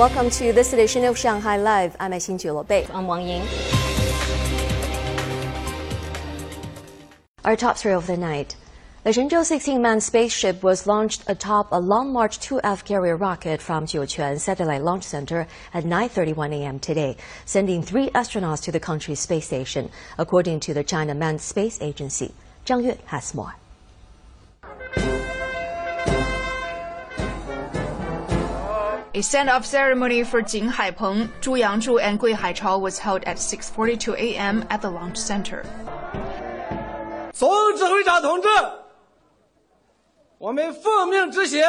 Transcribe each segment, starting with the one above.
Welcome to this edition of Shanghai Live. I'm Xin Bei. I'm Wang Ying. Our top story of the night. The Shenzhou 16-man spaceship was launched atop a Long March 2F carrier rocket from Jiuquan Satellite Launch Center at 9:31 a.m. today, sending three astronauts to the country's space station, according to the China Manned Space Agency. Zhang Yue has more. A send-off ceremony for Jing Haipeng, Zhu Yangzhu, and Gui Haichao was held at 6:42 a.m. at the launch center. 总指挥长同志，我们奉命执行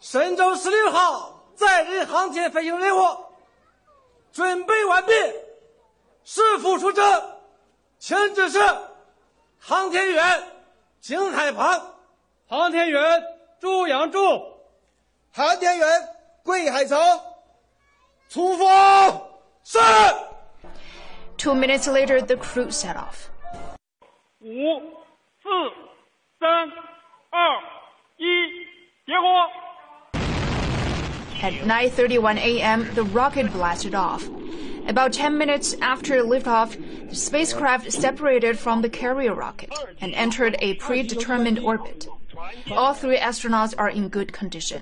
神舟十六号载人航天飞行任务，准备完毕，是否出征，请指示航天员景海鹏、航天员朱杨柱、航天员 桂海潮出发！是。Two minutes later, the crew set off. 五、四、三、二、一，点火！At 9:31 a.m., the rocket blasted off. About 10 minutes after liftoff, the spacecraft separated from the carrier rocket and entered a predetermined orbit. All three astronauts are in good condition.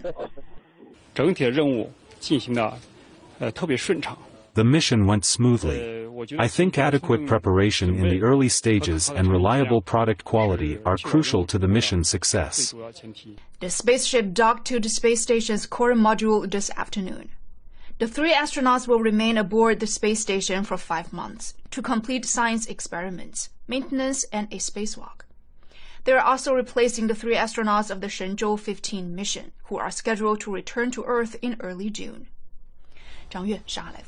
整体的任务进行的呃特别顺畅。 The mission went smoothly. I think adequate preparation in the early stages and reliable product quality are crucial to the mission's success. The spaceship docked to the space station's core module this afternoon. The three astronauts will remain aboard the space station for five months to complete science experiments, maintenance, and a spacewalk. They're also replacing the three astronauts of the Shenzhou 15 mission, who are scheduled to return to Earth in early June. Zhang Yue, Shanghai.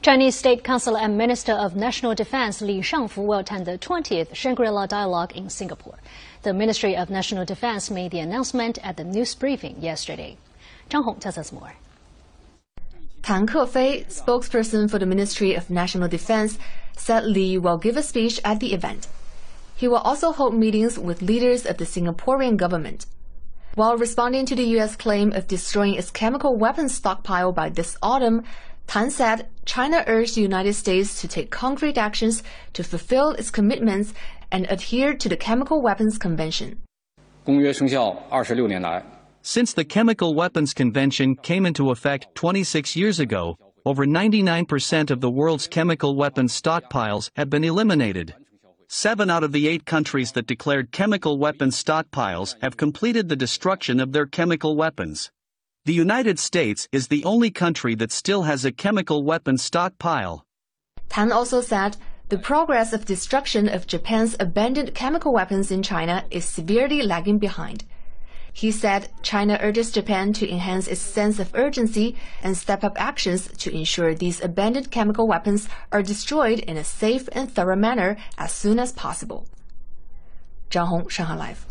Chinese State Council and Minister of National Defense Li Shangfu will attend the 20th Shangri-La Dialogue in Singapore. The Ministry of National Defense made the announcement at the news briefing yesterday. Zhang Hong tells us more. Tan Kefei, spokesperson for the Ministry of National Defense, said Li will give a speech at the event. He will also hold meetings with leaders of the Singaporean government. While responding to the U.S. claim of destroying its chemical weapons stockpile by this autumn, Tan said China urged the United States to take concrete actions to fulfill its commitments and adhere to the Chemical Weapons Convention. Since the Chemical Weapons Convention came into effect 26 years ago, over 99% of the world's chemical weapons stockpiles have been eliminated. Seven out of the eight countries that declared chemical weapons stockpiles have completed the destruction of their chemical weapons. The United States is the only country that still has a chemical weapons stockpile. Tan also said the progress of destruction of Japan's abandoned chemical weapons in China is severely lagging behind. He said China urges Japan to enhance its sense of urgency and step up actions to ensure these abandoned chemical weapons are destroyed in a safe and thorough manner as soon as possible. Zhang Hong, Shanghai Live.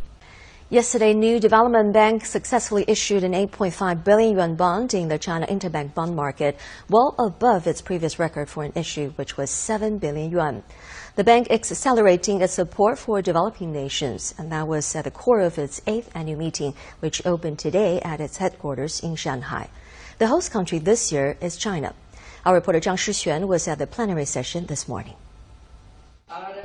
Yesterday, New Development Bank successfully issued an 8.5 billion yuan bond in the China interbank bond market, well above its previous record for an issue, which was 7 billion yuan. The bank is accelerating its support for developing nations, and that was at the core of its eighth annual meeting, which opened today at its headquarters in Shanghai. The host country this year is China. Our reporter Zhang Shixuan was at the plenary session this morning.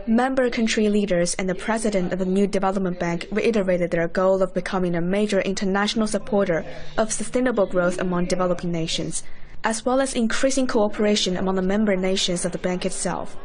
Member country leaders and the president of the New Development Bank reiterated their goal of becoming a major international supporter of sustainable growth among developing nations, as well as increasing cooperation among the member nations of the bank itself.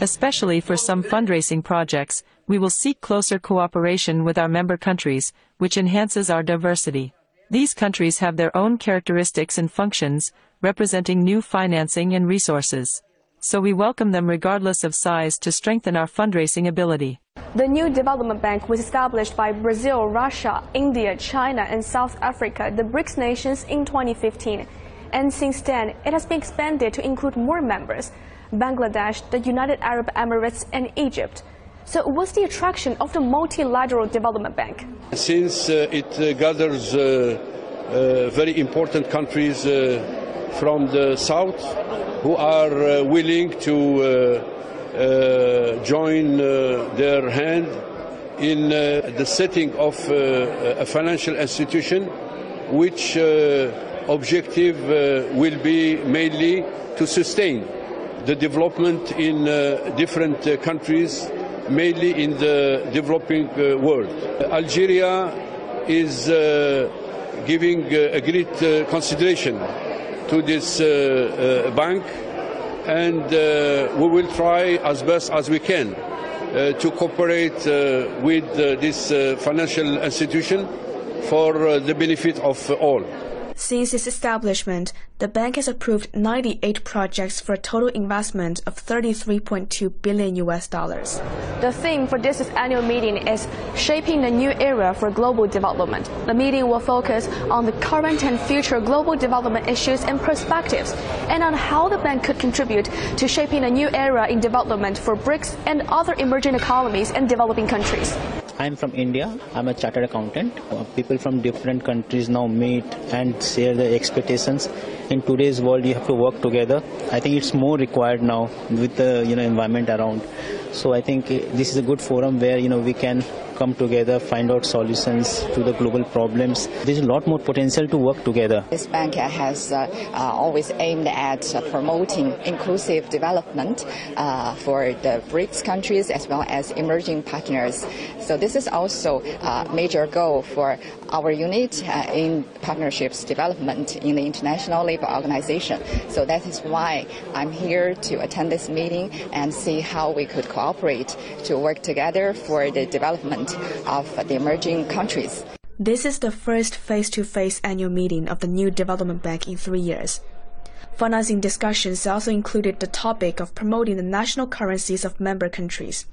Especially for some fundraising projects, we will seek closer cooperation with our member countries, which enhances our diversity. These countries have their own characteristics and functions, representing new financing and resources so we welcome them regardless of size to strengthen our fundraising ability. The new development bank was established by Brazil, Russia, India, China, and South Africa, the BRICS nations, in 2015. And since then, it has been expanded to include more members Bangladesh, the United Arab Emirates, and Egypt. So, what's the attraction of the multilateral development bank? Since uh, it uh, gathers uh, very important countries from the south who are uh, willing to uh, uh, join their hand in the setting of a financial institution which objective uh, will be mainly to sustain the development in uh, different uh, countries, mainly in the developing uh, world. Algeria is uh, giving a great consideration to this uh, uh, bank, and uh, we will try as best as we can to cooperate with this financial institution for the benefit of all. Since its establishment, the bank has approved 98 projects for a total investment of 33.2 billion US dollars. The theme for this annual meeting is Shaping the New Era for Global Development. The meeting will focus on the current and future global development issues and perspectives, and on how the bank could contribute to shaping a new era in development for BRICS and other emerging economies and developing countries. I'm from India. I'm a chartered accountant. Uh, people from different countries now meet and share their expectations. In today's world, you have to work together. I think it's more required now with the you know environment around. So I think uh, this is a good forum where you know we can come together, find out solutions to the global problems. There's a lot more potential to work together. This bank has uh, uh, always aimed at uh, promoting inclusive development uh, for the BRICS countries as well as emerging partners. So this is also a major goal for our unit uh, in partnerships development in the International Labour Organization. So that is why I'm here to attend this meeting and see how we could cooperate to work together for the development development of the emerging countries. This is the first face to face annual meeting of the new development bank in three years. Financing discussions also included the topic of promoting the national currencies of member countries.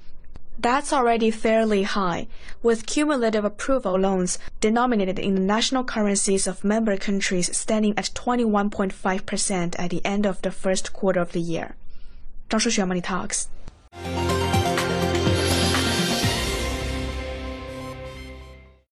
That's already fairly high, with cumulative approval loans denominated in the national currencies of member countries standing at 21.5% at the end of the first quarter of the year. Zhang Shuxuan Money Talks.